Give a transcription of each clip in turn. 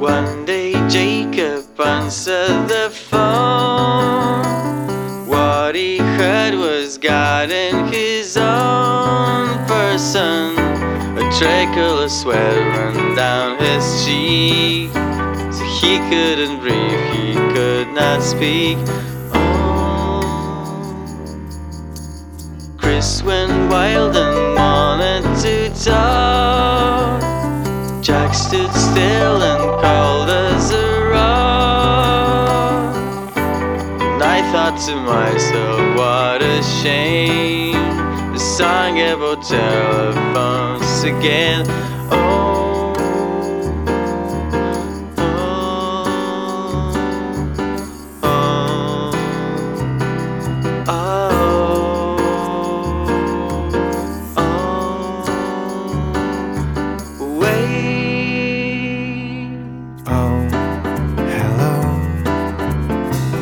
One day Jacob answered the phone. What he heard was God in his own person. A trickle of sweat ran down his cheek. So he couldn't breathe, he could not speak. Went wild and wanted to talk. Jack stood still and called us a rock. And I thought to myself, what a shame. The song about telephones again. Oh.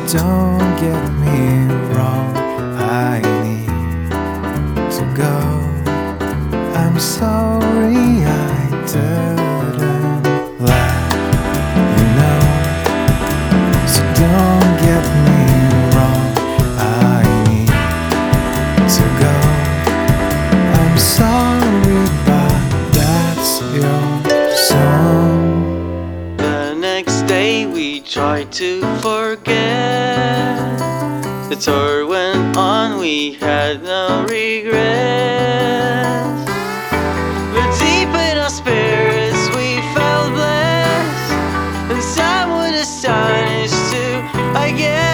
Don't get me wrong, I need to go. I'm sorry I didn't let you know. So don't get me wrong, I need to go. I'm sorry, but that's your song. The next day we try to forget. The tour went on, we had no regrets. But deep in our spirits we felt blessed. And some would astonish too, I guess.